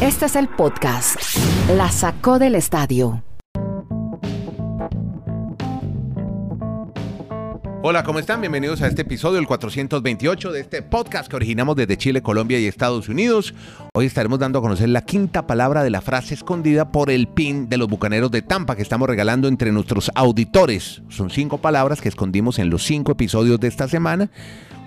Este es el podcast. La sacó del estadio. Hola, ¿cómo están? Bienvenidos a este episodio, el 428 de este podcast que originamos desde Chile, Colombia y Estados Unidos. Hoy estaremos dando a conocer la quinta palabra de la frase escondida por el pin de los Bucaneros de Tampa que estamos regalando entre nuestros auditores. Son cinco palabras que escondimos en los cinco episodios de esta semana.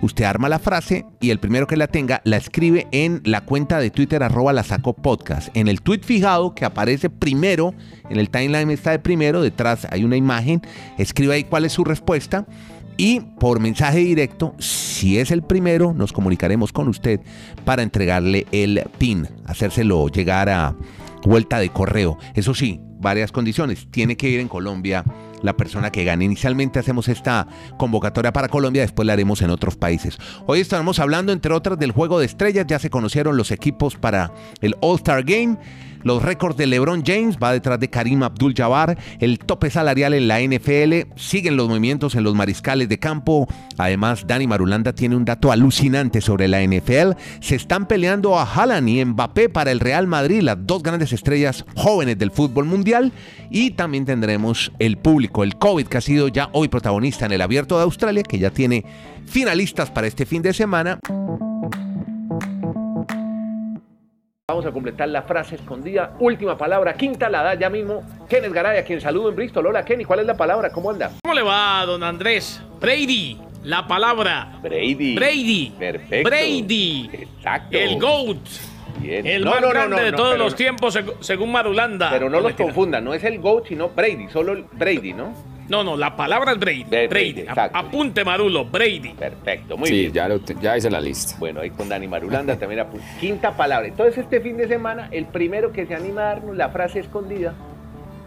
Usted arma la frase y el primero que la tenga la escribe en la cuenta de Twitter arroba la sacó podcast. En el tweet fijado que aparece primero, en el timeline está de primero, detrás hay una imagen, escribe ahí cuál es su respuesta y por mensaje directo, si es el primero, nos comunicaremos con usted para entregarle el PIN, hacérselo llegar a vuelta de correo. Eso sí, varias condiciones. Tiene que ir en Colombia la persona que gane. Inicialmente hacemos esta convocatoria para Colombia, después la haremos en otros países. Hoy estaremos hablando, entre otras, del juego de estrellas. Ya se conocieron los equipos para el All-Star Game. Los récords de LeBron James va detrás de Karim Abdul-Jabbar. El tope salarial en la NFL. Siguen los movimientos en los mariscales de campo. Además, Dani Marulanda tiene un dato alucinante sobre la NFL. Se están peleando a Haaland y Mbappé para el Real Madrid, las dos grandes estrellas jóvenes del fútbol mundial. Y también tendremos el público, el COVID, que ha sido ya hoy protagonista en el Abierto de Australia, que ya tiene finalistas para este fin de semana. Vamos a completar la frase escondida. Última palabra, quinta la da ya mismo Kenneth Garay, a quien saludo en Bristol. Hola Kenny, ¿cuál es la palabra? ¿Cómo anda? ¿Cómo le va, don Andrés? Brady, la palabra. Brady. Brady. Perfecto. Brady. Exacto. El GOAT. Bien. El No, más no, grande no, de todos los tiempos, seg- según Marulanda. Pero no los confundan, no es el GOAT, sino Brady, solo el Brady, ¿no? No, no, la palabra es Brady. Brady, Brady. A- exacto. Apunte, Marulo, Brady. Perfecto, muy sí, bien. ya, lo te- ya hice la lista. Bueno, ahí con Dani Marulanda también apu- Quinta palabra. Entonces, este fin de semana, el primero que se anima a darnos la frase escondida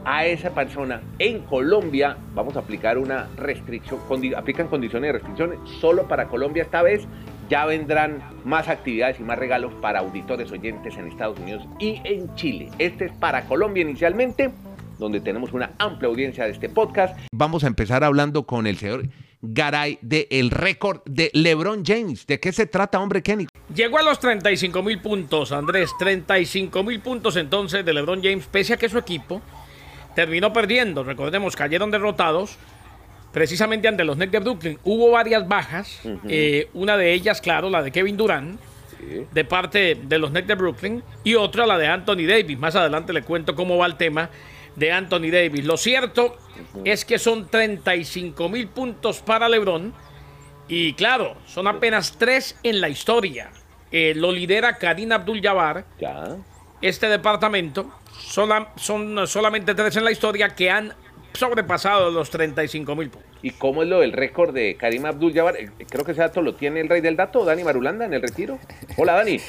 a esa persona en Colombia, vamos a aplicar una restricción, condi- aplican condiciones de restricciones solo para Colombia esta vez. Ya vendrán más actividades y más regalos para auditores oyentes en Estados Unidos y en Chile. Este es para Colombia inicialmente, donde tenemos una amplia audiencia de este podcast. Vamos a empezar hablando con el señor Garay de el récord de LeBron James. ¿De qué se trata, hombre Kenny? Llegó a los 35 mil puntos, Andrés. 35 mil puntos entonces de LeBron James, pese a que su equipo terminó perdiendo. Recordemos, cayeron derrotados precisamente ante los Nets de Brooklyn. Hubo varias bajas, eh, una de ellas, claro, la de Kevin Durant, de parte de los Nets de Brooklyn, y otra la de Anthony Davis. Más adelante le cuento cómo va el tema de Anthony Davis. Lo cierto es que son 35 mil puntos para LeBron. Y claro, son apenas tres en la historia. Eh, lo lidera Karim Abdul-Jabbar, este departamento. Sola- son solamente tres en la historia que han sobrepasado los 35 mil puntos. ¿Y cómo es lo del récord de Karim Abdul-Jabbar? Eh, Creo que ese dato lo tiene el rey del dato, Dani Marulanda, en el retiro. Hola, Dani.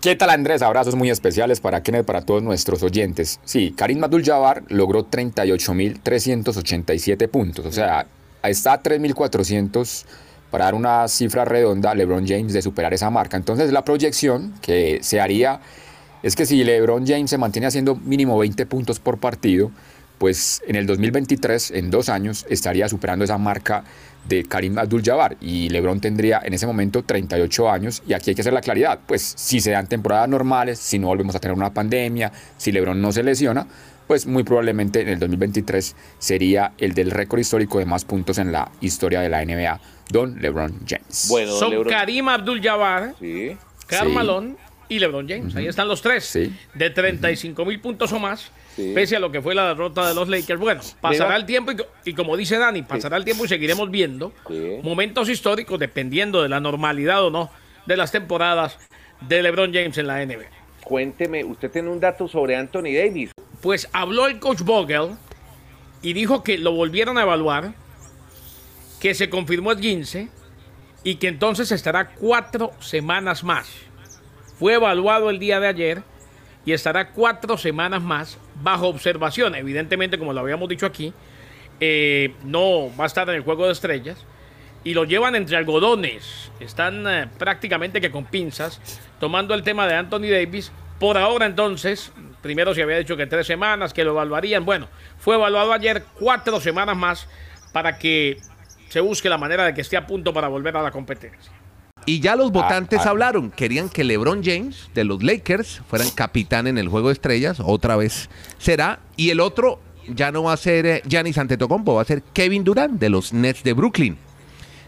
¿Qué tal Andrés? Abrazos muy especiales para Kenneth, para todos nuestros oyentes. Sí, Karim Abdul-Jabbar logró 38.387 puntos, o sea, está a 3.400 para dar una cifra redonda a LeBron James de superar esa marca. Entonces la proyección que se haría es que si LeBron James se mantiene haciendo mínimo 20 puntos por partido, pues en el 2023, en dos años, estaría superando esa marca de Karim Abdul-Jabbar y LeBron tendría en ese momento 38 años y aquí hay que hacer la claridad, pues si se dan temporadas normales, si no volvemos a tener una pandemia, si LeBron no se lesiona, pues muy probablemente en el 2023 sería el del récord histórico de más puntos en la historia de la NBA, Don LeBron James. Bueno, Son Lebron- Karim Abdul-Jabbar, Sí. Karl Sí. Malone y LeBron James. Ahí están los tres. Sí. De 35 mil puntos o más, Sí. pese a lo que fue la derrota de los Lakers. Bueno, pasará el tiempo y, co- y como dice Dani, pasará el tiempo y seguiremos viendo Sí. momentos históricos dependiendo de la normalidad o no de las temporadas de LeBron James en la NBA. Cuénteme, usted tiene un dato sobre Anthony Davis. Pues habló el coach Vogel y dijo que lo volvieron a evaluar, que se confirmó el 15 y que entonces estará cuatro semanas más. Fue evaluado el día de ayer y estará cuatro semanas más bajo observación. Evidentemente, como lo habíamos dicho aquí, eh, no va a estar en el juego de estrellas y lo llevan entre algodones. Están eh, prácticamente que con pinzas tomando el tema de Anthony Davis. Por ahora entonces, primero se había dicho que tres semanas, que lo evaluarían. Bueno, fue evaluado ayer cuatro semanas más para que se busque la manera de que esté a punto para volver a la competencia. Y ya los votantes ah. hablaron, querían que LeBron James de los Lakers fueran capitán en el juego de estrellas, otra vez será, y el otro ya no va a ser eh, Giannis Antetokounmpo, va a ser Kevin Durant de los Nets de Brooklyn.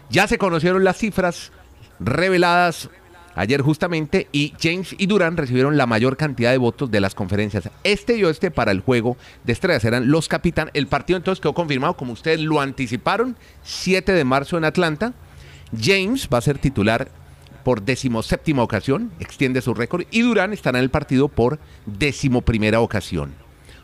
Ya se conocieron las cifras reveladas ayer justamente y James y Durant recibieron la mayor cantidad de votos de las conferencias este y oeste para el juego de estrellas. Eran los capitanes. El partido entonces quedó confirmado, como ustedes lo anticiparon, 7 de marzo en Atlanta. James va a ser titular por decimoséptima ocasión, extiende su récord, y Durán estará en el partido por decimoprimera ocasión.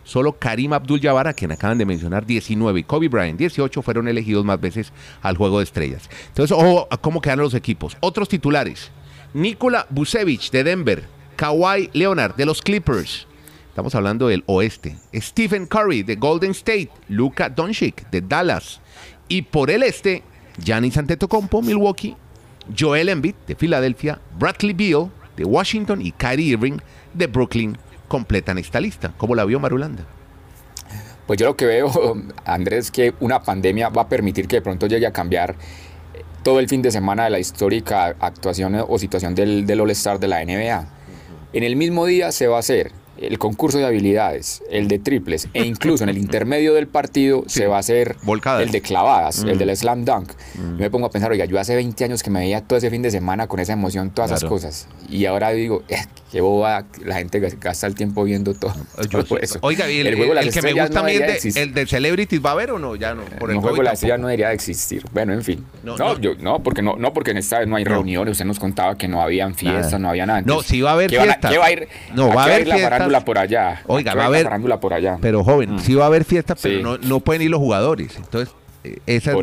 Solo Karim Abdul-Jabbar, a quien acaban de mencionar, 19, y Kobe Bryant, 18, fueron elegidos más veces al Juego de Estrellas. Entonces, ojo a cómo quedan los equipos. Otros titulares. Nikola Busevich, de Denver. Kawhi Leonard, de los Clippers. Estamos hablando del oeste. Stephen Curry, de Golden State. Luka Doncic, de Dallas. Y por el este, Giannis Antetokounmpo, Milwaukee, Joel Embiid de Filadelfia, Bradley Beal de Washington y Kyrie Irving de Brooklyn completan esta lista. ¿Cómo la vio Marulanda? Pues yo lo que veo, Andrés, que una pandemia va a permitir que de pronto llegue a cambiar todo el fin de semana de la histórica actuación o situación del, del All-Star de la NBA. En el mismo día se va a hacer el concurso de habilidades, el de triples e incluso en el intermedio del partido se va a hacer el de clavadas, el mm. del slam dunk. Mm. me pongo a pensar, oiga, yo hace 20 años que me veía todo ese fin de semana con esa emoción, todas esas cosas. Y ahora digo, eh, qué boba, la gente gasta el tiempo viendo todo, eso. Oiga, el, el, juego el, que me gusta a mí es el de Celebrities, ¿va a haber o no? Ya no. Por el, juego de la estrella no debería de existir. Bueno, en fin. No, Yo, no porque no, no porque en esta vez no hay reuniones. Usted nos contaba que no habían fiestas, no había nada. no, sí va a haber fiestas. ¿Qué va a ir? No, va a haber por allá. Oiga, va a haber. por allá. Pero joven, mm. sí va a haber fiestas, pero no, pueden ir los jugadores. Entonces, eh, esa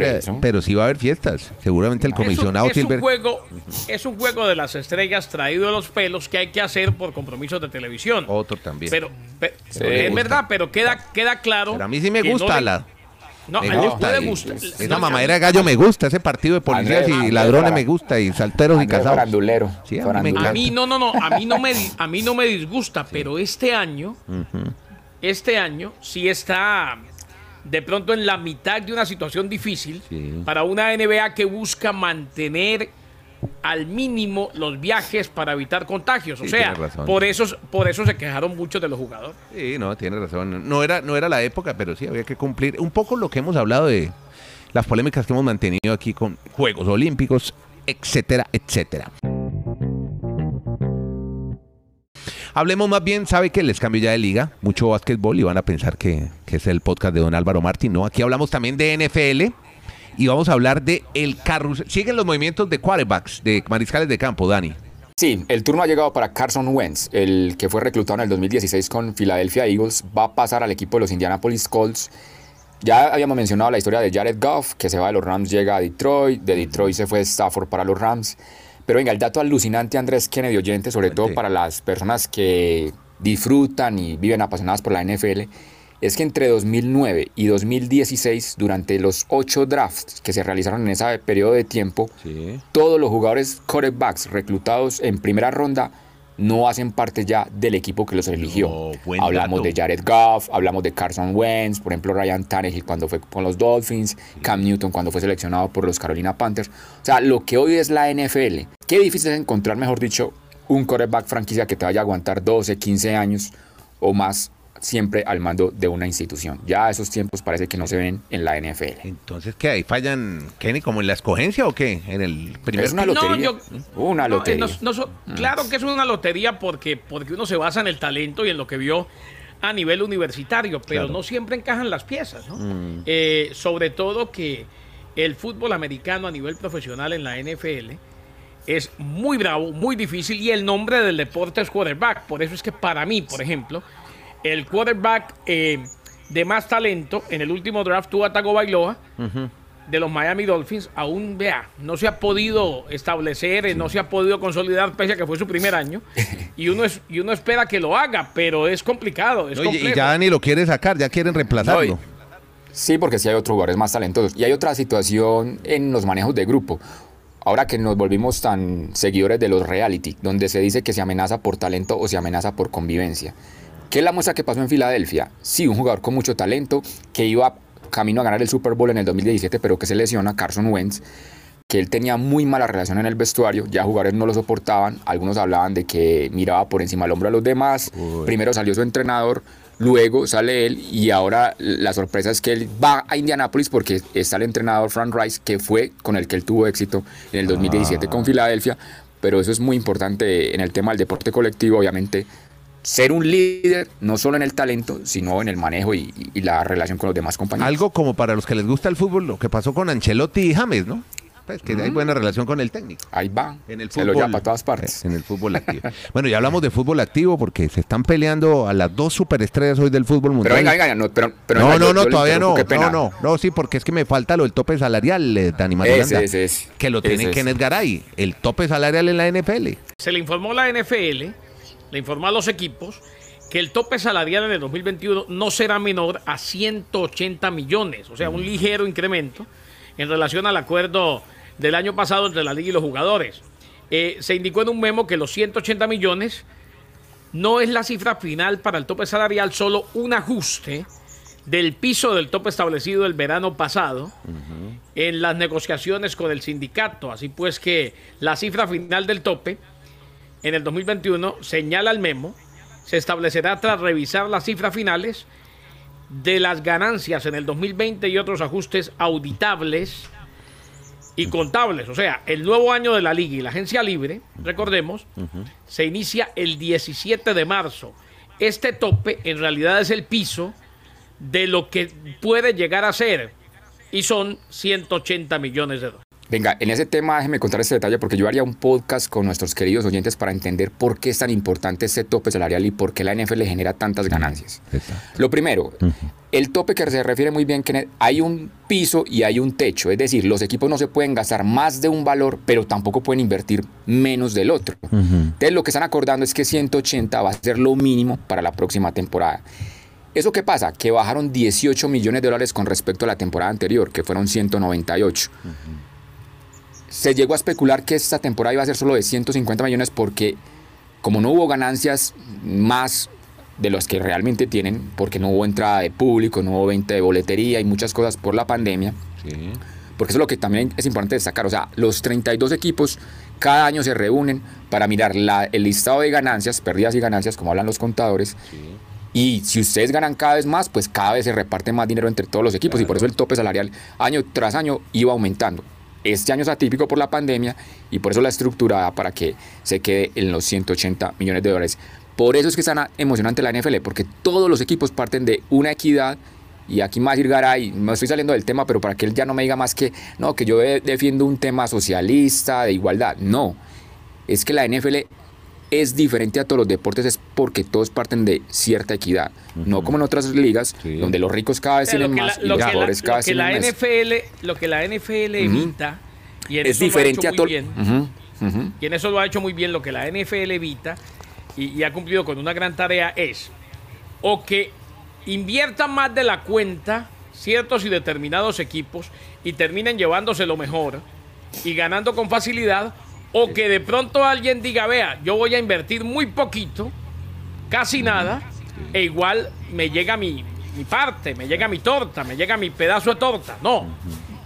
pero sí va a haber fiestas. Seguramente el comisionado es un, es un juego, es un juego de las estrellas traído de los pelos que hay que hacer por compromisos de televisión. Otro también. Pero, es verdad, pero queda, queda claro. Pero a mí sí me gusta la. No, me gusta. Esa mamadera de gallo me gusta, ese partido de policías y ladrones me gusta, y salteros y casados. Sí, a, mí a, mí no, no, no, a mí no me, a mí no me disgusta, pero este año, este año sí está de pronto en la mitad de una situación difícil para una NBA que busca mantener al mínimo los viajes para evitar contagios. O sea, por eso, por eso se quejaron muchos de los jugadores. Sí, no, tiene razón. No era, no era la época, pero sí había que cumplir un poco lo que hemos hablado de las polémicas que hemos mantenido aquí con Juegos Olímpicos, etcétera, etcétera. Hablemos más bien, sabe que les cambio ya de liga, mucho básquetbol y van a pensar que, que es el podcast de don Álvaro Martín. No, aquí hablamos también de NFL y vamos a hablar de el carrusel. Siguen los movimientos de quarterbacks, de mariscales de campo, Dani. Sí, el turno ha llegado para Carson Wentz, el que fue reclutado en el 2016 con Philadelphia Eagles, va a pasar al equipo de los Indianapolis Colts. Ya habíamos mencionado la historia de Jared Goff, que se va de los Rams, llega a Detroit, de Detroit se fue Stafford para los Rams. Pero venga, el dato alucinante, Andrés Kennedy oyente, sobre todo para las personas que disfrutan y viven apasionadas por la NFL, es que entre 2009 y 2016, durante los ocho drafts que se realizaron en ese periodo de tiempo, todos los jugadores quarterbacks reclutados en primera ronda no hacen parte ya del equipo que los eligió. hablamos de Jared Goff, hablamos de Carson Wentz, por ejemplo Ryan Tannehill cuando fue con los Dolphins, Cam Newton cuando fue seleccionado por los Carolina Panthers. O sea, lo que hoy es la NFL. Qué difícil es encontrar, mejor dicho, un quarterback franquicia que te vaya a aguantar 12, 15 años o más siempre al mando de una institución. Ya esos tiempos parece que no se ven en la NFL. Entonces, ¿qué ahí fallan, Kenny, como en la escogencia o qué? En el primer Es una lotería. una lotería. Mm. claro que es una lotería porque, porque uno se basa en el talento y en lo que vio a nivel universitario, pero no siempre encajan las piezas, ¿no? Mm. Eh, sobre todo que el fútbol americano a nivel profesional en la NFL es muy bravo, muy difícil y el nombre del deporte es quarterback. Por eso es que para mí, por ejemplo, el quarterback eh, de más talento en el último draft, tuvo Tago Bailoa, de los Miami Dolphins, aún, vea, no se ha podido establecer, eh, no se ha podido consolidar, pese a que fue su primer año. y, uno es, y uno espera que lo haga, pero es complicado. Es y ya ni lo quiere sacar, ya quieren reemplazarlo. sí, porque sí hay otros jugadores más talentosos. Y hay otra situación en los manejos de grupo. Ahora que nos volvimos tan seguidores de los reality, donde se dice que se amenaza por talento o se amenaza por convivencia. ¿Qué es la muestra que pasó en Filadelfia? Sí, un jugador con mucho talento que iba camino a ganar el Super Bowl en el 2017, pero que se lesiona, Carson Wentz. que él tenía muy mala relación en el vestuario, ya jugadores no lo soportaban, algunos hablaban de que miraba por encima del hombro a los demás, primero salió su entrenador, luego sale él y ahora la sorpresa es que él va a Indianapolis porque está el entrenador Frank Rice, que fue con el que él tuvo éxito en el 2017 con Filadelfia, pero eso es muy importante en el tema del deporte colectivo, obviamente ser un líder, no solo en el talento, sino en el manejo y, la relación con los demás compañeros. Algo como para los que les gusta el fútbol, lo que pasó con Ancelotti y James, ¿no? Pues que hay buena relación con el técnico. Ahí va. En el fútbol, se lo llama para todas partes. En el fútbol activo. bueno, ya hablamos de fútbol activo porque se están peleando a las dos superestrellas hoy del fútbol mundial. Pero venga, venga, no, pero, no, no, no, todavía no. No, no, no, sí, porque es que me falta lo del tope salarial, eh, Dani Marulanda. Ese, ese, Que lo tiene Kenneth Garay, el tope salarial en la NFL. Se le informó la NFL, le informó a los equipos que el tope salarial en el 2021 no será menor a 180 millones, o sea, un ligero incremento en relación al acuerdo del año pasado entre la liga y los jugadores. Eh, se indicó en un memo que los 180 millones no es la cifra final para el tope salarial, solo un ajuste del piso del tope establecido el verano pasado en las negociaciones con el sindicato. Así pues que la cifra final del tope en el 2021, señala el memo, se establecerá tras revisar las cifras finales de las ganancias en el 2020 y otros ajustes auditables y contables. O sea, el nuevo año de la liga y la agencia libre, recordemos, se inicia el 17 de marzo. Este tope en realidad es el piso de lo que puede llegar a ser y son 180 millones de dólares. Venga, en ese tema déjeme contar este detalle porque yo haría un podcast con nuestros queridos oyentes para entender por qué es tan importante ese tope salarial y por qué la NFL genera tantas ganancias. Lo primero, el tope que se refiere muy bien que hay un piso y hay un techo, es decir, los equipos no se pueden gastar más de un valor, pero tampoco pueden invertir menos del otro. Entonces lo que están acordando es que 180 va a ser lo mínimo para la próxima temporada. ¿Eso qué pasa? Que bajaron 18 millones de dólares con respecto a la temporada anterior, que fueron 198 se llegó a especular que esta temporada iba a ser solo de 150 millones porque como no hubo ganancias más de los que realmente tienen, porque no hubo entrada de público, no hubo venta de boletería y muchas cosas por la pandemia, porque eso es lo que también es importante destacar, o sea, los 32 equipos cada año se reúnen para mirar el listado de ganancias, pérdidas y ganancias, como hablan los contadores, Y si ustedes ganan cada vez más, pues cada vez se reparte más dinero entre todos los equipos y por eso el tope salarial año tras año iba aumentando. Este año es atípico por la pandemia y por eso la estructura para que se quede en los 180 millones de dólares. Por eso es que es tan emocionante la NFL, porque todos los equipos parten de una equidad. Y aquí más Garay, me estoy saliendo del tema, pero para que él ya no me diga más que, no, que yo defiendo un tema socialista, de igualdad. No, es que la NFL es diferente a todos los deportes es porque todos parten de cierta equidad, no como en otras ligas donde los ricos cada vez tienen más y los pobres cada vez tienen NFL, Lo que la NFL evita y en es diferente a todo. Y en eso lo ha hecho muy bien lo que la NFL evita y, ha cumplido con una gran tarea es o que inviertan más de la cuenta ciertos y determinados equipos y terminen llevándose lo mejor y ganando con facilidad o que de pronto alguien diga, vea, yo voy a invertir muy poquito, casi nada, e igual me llega mi, mi parte, me llega mi torta, me llega mi pedazo de torta. No,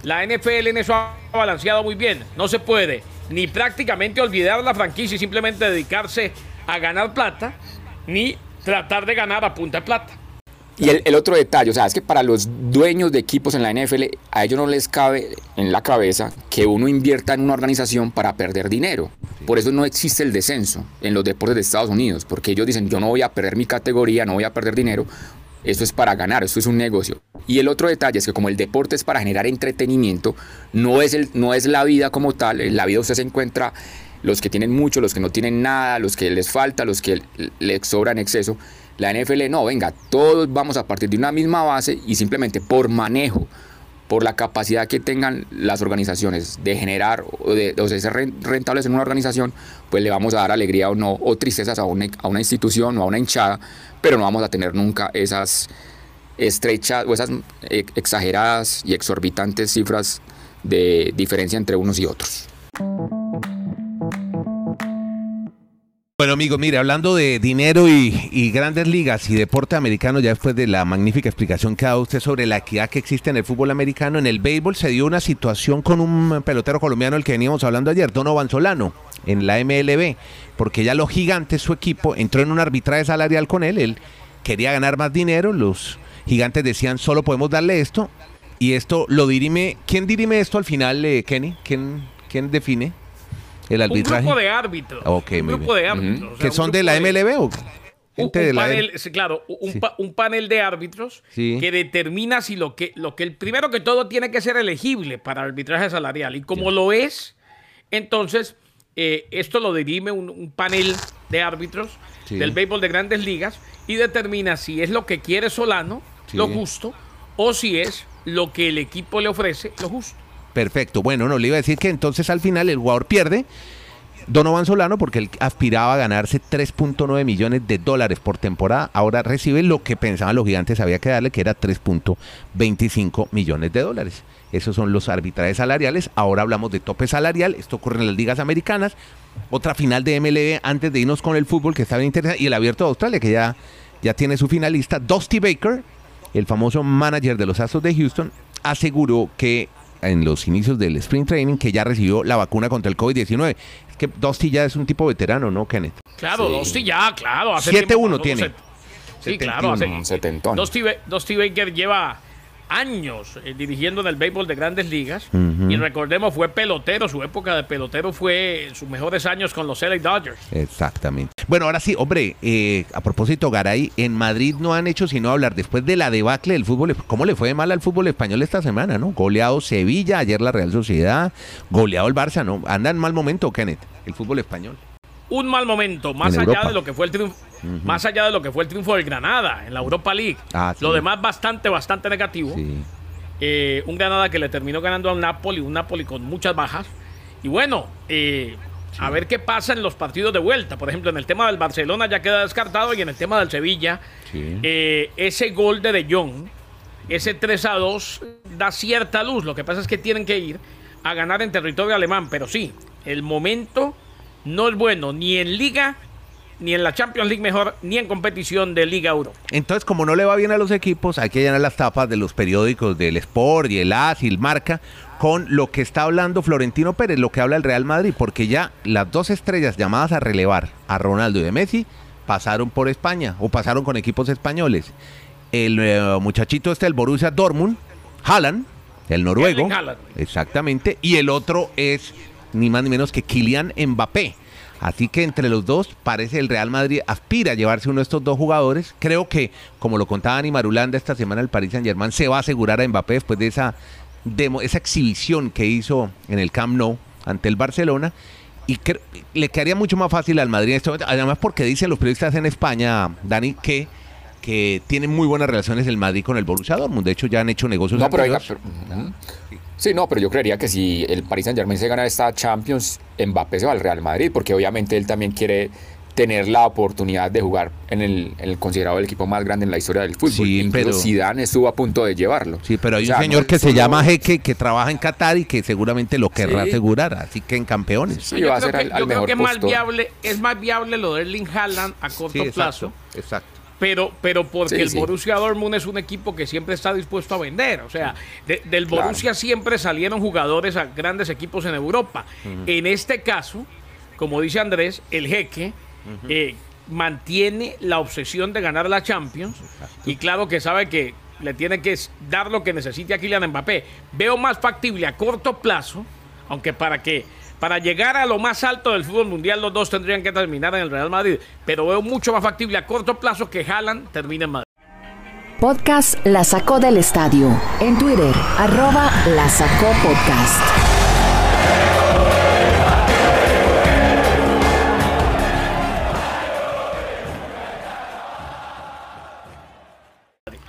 la NFL en eso ha balanceado muy bien. No se puede ni prácticamente olvidar la franquicia y simplemente dedicarse a ganar plata, ni tratar de ganar a punta de plata. Y el, otro detalle, o sea, es que para los dueños de equipos en la NFL, a ellos no les cabe en la cabeza que uno invierta en una organización para perder dinero. Por eso no existe el descenso en los deportes de Estados Unidos, porque ellos dicen, yo no voy a perder mi categoría, no voy a perder dinero, esto es para ganar, esto es un negocio. Y el otro detalle es que como el deporte es para generar entretenimiento, no es, el, no es la vida como tal, en la vida usted se encuentra los que tienen mucho, los que no tienen nada, los que les falta, los que les sobra en exceso. La NFL no, venga, todos vamos a partir de una misma base y simplemente por manejo, por la capacidad que tengan las organizaciones de generar o de, ser rentables en una organización, pues le vamos a dar alegría o no, o tristezas a una, a una institución o a una hinchada, pero no vamos a tener nunca esas estrechas o esas eh, exageradas y exorbitantes cifras de diferencia entre unos y otros. Bueno, amigos, mire, hablando de dinero y, y grandes ligas y deporte americano, ya después de la magnífica explicación que ha dado usted sobre la equidad que existe en el fútbol americano, en el béisbol se dio una situación con un pelotero colombiano, el que veníamos hablando ayer, Donovan Solano, en la MLB, porque ya los gigantes, su equipo, entró en un arbitraje salarial con él, él quería ganar más dinero, los gigantes decían, solo podemos darle esto, y esto lo dirime, ¿quién dirime esto al final, eh, Kenny? ¿Quién, ¿Quién define? El arbitraje. Un grupo de árbitros. Ok, un grupo bien. de árbitros. o sea, ¿Que son de la MLB o un, gente un de la panel, claro, un, Sí. pa- un panel de árbitros Sí. que determina si lo que, lo que el primero que todo tiene que ser elegible para arbitraje salarial. Y como lo es, entonces eh, esto lo dirime un, un panel de árbitros Sí. del béisbol de grandes ligas y determina si es lo que quiere Solano, Sí. lo justo, o si es lo que el equipo le ofrece, lo justo. Perfecto. Bueno, no le iba a decir que entonces al final el jugador pierde. Donovan Solano, porque él aspiraba a ganarse 3.9 millones de dólares por temporada, ahora recibe lo que pensaban los gigantes había que darle, que era 3.25 millones de dólares. Esos son los arbitrajes salariales. Ahora hablamos de tope salarial. Esto ocurre en las ligas americanas. Otra final de MLB antes de irnos con el fútbol, que está bien interesante. Y el abierto de Australia, que ya, ya tiene su finalista. Dusty Baker, el famoso manager de los Astros de Houston, aseguró que en los inicios del Spring Training que ya recibió la vacuna contra el COVID-19. Es que Dusty ya es un tipo veterano, ¿no, Kenneth? Claro, Sí. Dusty ya, claro. hace 7-1 tiempo pasó tiene. set- Sí, claro. hace- Dusty Baker lleva años eh, dirigiendo en el béisbol de grandes ligas. Y recordemos, fue pelotero. Su época de pelotero fue sus mejores años con los LA Dodgers. Exactamente. Bueno, ahora sí, hombre, eh, a propósito, Garay, en Madrid no han hecho sino hablar después de la debacle del fútbol. ¿Cómo le fue de mal al fútbol español esta semana, no? Goleado Sevilla, ayer la Real Sociedad, goleado el Barça, ¿no? Anda en mal momento, Kenneth, el fútbol español. Un mal momento, más allá Europa. de lo que fue el triunfo, más allá de lo que fue el triunfo del Granada en la Europa League. Ah, sí. Lo demás bastante, bastante negativo. Sí. Eh, un Granada que le terminó ganando al Napoli, un Napoli con muchas bajas. Y bueno, eh, a ver qué pasa en los partidos de vuelta. Por ejemplo, en el tema del Barcelona ya queda descartado y en el tema del Sevilla, Sí. eh, ese gol de De Jong, ese 3 a 2, da cierta luz. Lo que pasa es que tienen que ir a ganar en territorio alemán. Pero sí, el momento no es bueno ni en Liga, ni en la Champions League mejor, ni en competición de Liga Euro. Entonces, como no le va bien a los equipos, hay que llenar las tapas de los periódicos del Sport y el AS y el Marca con lo que está hablando Florentino Pérez, lo que habla el Real Madrid, porque ya las dos estrellas llamadas a relevar a Ronaldo y a Messi pasaron por España o pasaron con equipos españoles. El eh, muchachito este del Borussia Dortmund, Haaland, el noruego, Haaland. exactamente, y el otro es ni más ni menos que Kylian Mbappé. Así que entre los dos parece el Real Madrid aspira a llevarse uno de estos dos jugadores. Creo que, como lo contaba Ani Marulanda esta semana, el Paris Saint Germain se va a asegurar a Mbappé después de esa, demo- esa exhibición que hizo en el Camp Nou ante el Barcelona. Y cre- le quedaría mucho más fácil al Madrid en este momento. Además, porque dicen los periodistas en España, Dani, que, que tienen muy buenas relaciones el Madrid con el Borussia Dortmund. De hecho, ya han hecho negocios No, pero, pero-. Sí, no, pero yo creería que si el Paris Saint Germain se gana esta Champions, Mbappé se va al Real Madrid, porque obviamente él también quiere tener la oportunidad de jugar en el, en el considerado el equipo más grande en la historia del fútbol. Sí, Incluso pero- Zidane estuvo a punto de llevarlo. Sí, pero hay O sea, un señor no que se llama Jeque que trabaja en Qatar y que seguramente lo querrá Sí. asegurar, así que en campeones. Sí, yo va a creo ser que, al- al yo creo mejor que es más viable, es más viable lo de Erling Haaland a corto Sí, plazo. exacto. Pero, pero porque Sí, el sí. Borussia Dortmund es un equipo que siempre está dispuesto a vender. O sea, de- del Claro. Borussia siempre salieron jugadores a grandes equipos en Europa. En este caso, como dice Andrés, el jeque eh, mantiene la obsesión de ganar la Champions. Y claro que sabe que le tiene que dar lo que necesite a Kylian Mbappé. Veo más factible a corto plazo, aunque para que para llegar a lo más alto del fútbol mundial los dos tendrían que terminar en el Real Madrid, pero veo mucho más factible a corto plazo que Haaland termine en Madrid. Podcast La Sacó del Estadio. En Twitter, arroba La Sacó Podcast.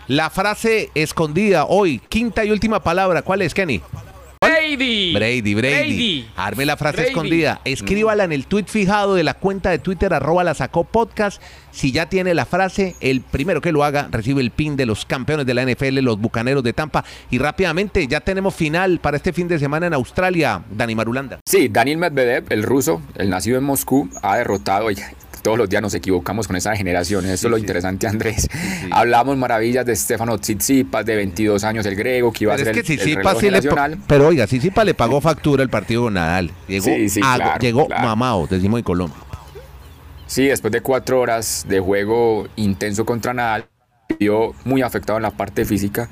La frase escondida hoy, quinta y última palabra, ¿cuál es, Kenny? Brady. Brady, Brady. Arme la frase Brady. escondida. Escríbala en el tweet fijado de la cuenta de Twitter, arroba la sacó podcast. Si ya tiene la frase, el primero que lo haga recibe el pin de los campeones de la NFL, los bucaneros de Tampa. Y rápidamente, ya tenemos final para este fin de semana en Australia, Dani Marulanda. Sí, Daniel Medvedev, el ruso, el nacido en Moscú, ha derrotado, todos los días nos equivocamos con esas generaciones. Eso es lo interesante, Andrés. Hablamos maravillas de Stefano Tsitsipas, de 22 años, el griego, que iba a ser es que el, Tsitsipas sí le Pero oiga, Tsitsipas le pagó factura el partido con Nadal. Llegó, llegó mamado, decimos en Colombia. Sí, después de cuatro horas de juego intenso contra Nadal, vio muy afectado en la parte física.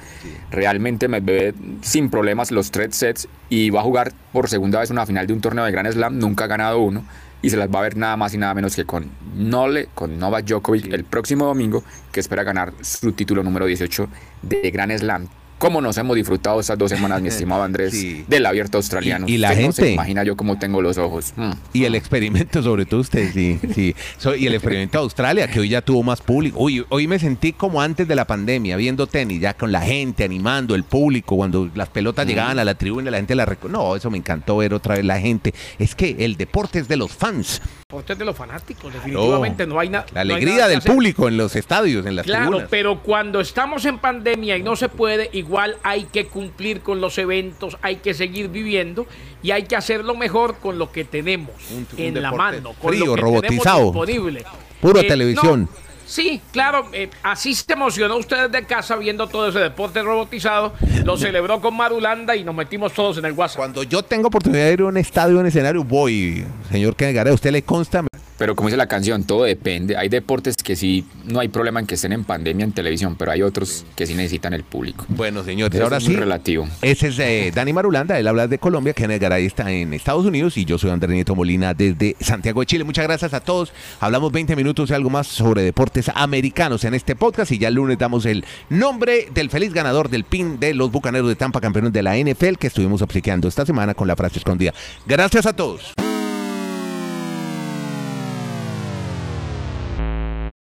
Realmente me ve sin problemas los tres sets y va a jugar por segunda vez una final de un torneo de Grand Slam. Nunca ha ganado uno y se las va a ver nada más y nada menos que con Nole, con Novak Djokovic el próximo domingo, que espera ganar su título número 18 de Grand Slam cómo nos hemos disfrutado estas dos semanas, mi estimado Andrés, del abierto australiano. Y, la gente. imagina yo cómo tengo los ojos. Mm. Y el experimento, sobre todo usted, sí. sí. y el experimento de Australia, que hoy ya tuvo más público. Uy, hoy me sentí como antes de la pandemia, viendo tenis, ya con la gente, animando, el público, cuando las pelotas mm. llegaban a la tribuna, la gente la No, eso me encantó ver otra vez la gente. Es que el deporte es de los fans. El deporte es de los fanáticos, definitivamente. No, hay nada. La alegría del público en los estadios, en las claro, pero cuando estamos en pandemia y no se puede, igual igual hay que cumplir con los eventos, hay que seguir viviendo y hay que hacerlo mejor con lo que tenemos en la mano, con frío, lo que robotizado, disponible. Puro eh, televisión. Sí, claro, eh, así se emocionó usted de casa viendo todo ese deporte robotizado, lo celebró con Marulanda y nos metimos todos en el WhatsApp. Cuando yo tengo oportunidad de ir a un estadio, un escenario, voy, señor Kenneth ¿a usted le consta? Pero como dice la canción, todo depende. Hay deportes que sí no hay problema en que estén en pandemia en televisión, pero hay otros que sí necesitan el público. Bueno, señores, ahora sí. relativo. Ese es eh, Dani Marulanda, él habla de Colombia, Kenneth Garay está en Estados Unidos y yo soy Andrés Nieto Molina desde Santiago de Chile. Muchas gracias a todos. Hablamos 20 minutos y algo más sobre deportes americanos en este podcast y ya el lunes damos el nombre del feliz ganador del PIN de los Bucaneros de Tampa, campeones de la NFL, que estuvimos obsequiando esta semana con la frase escondida. Gracias a todos.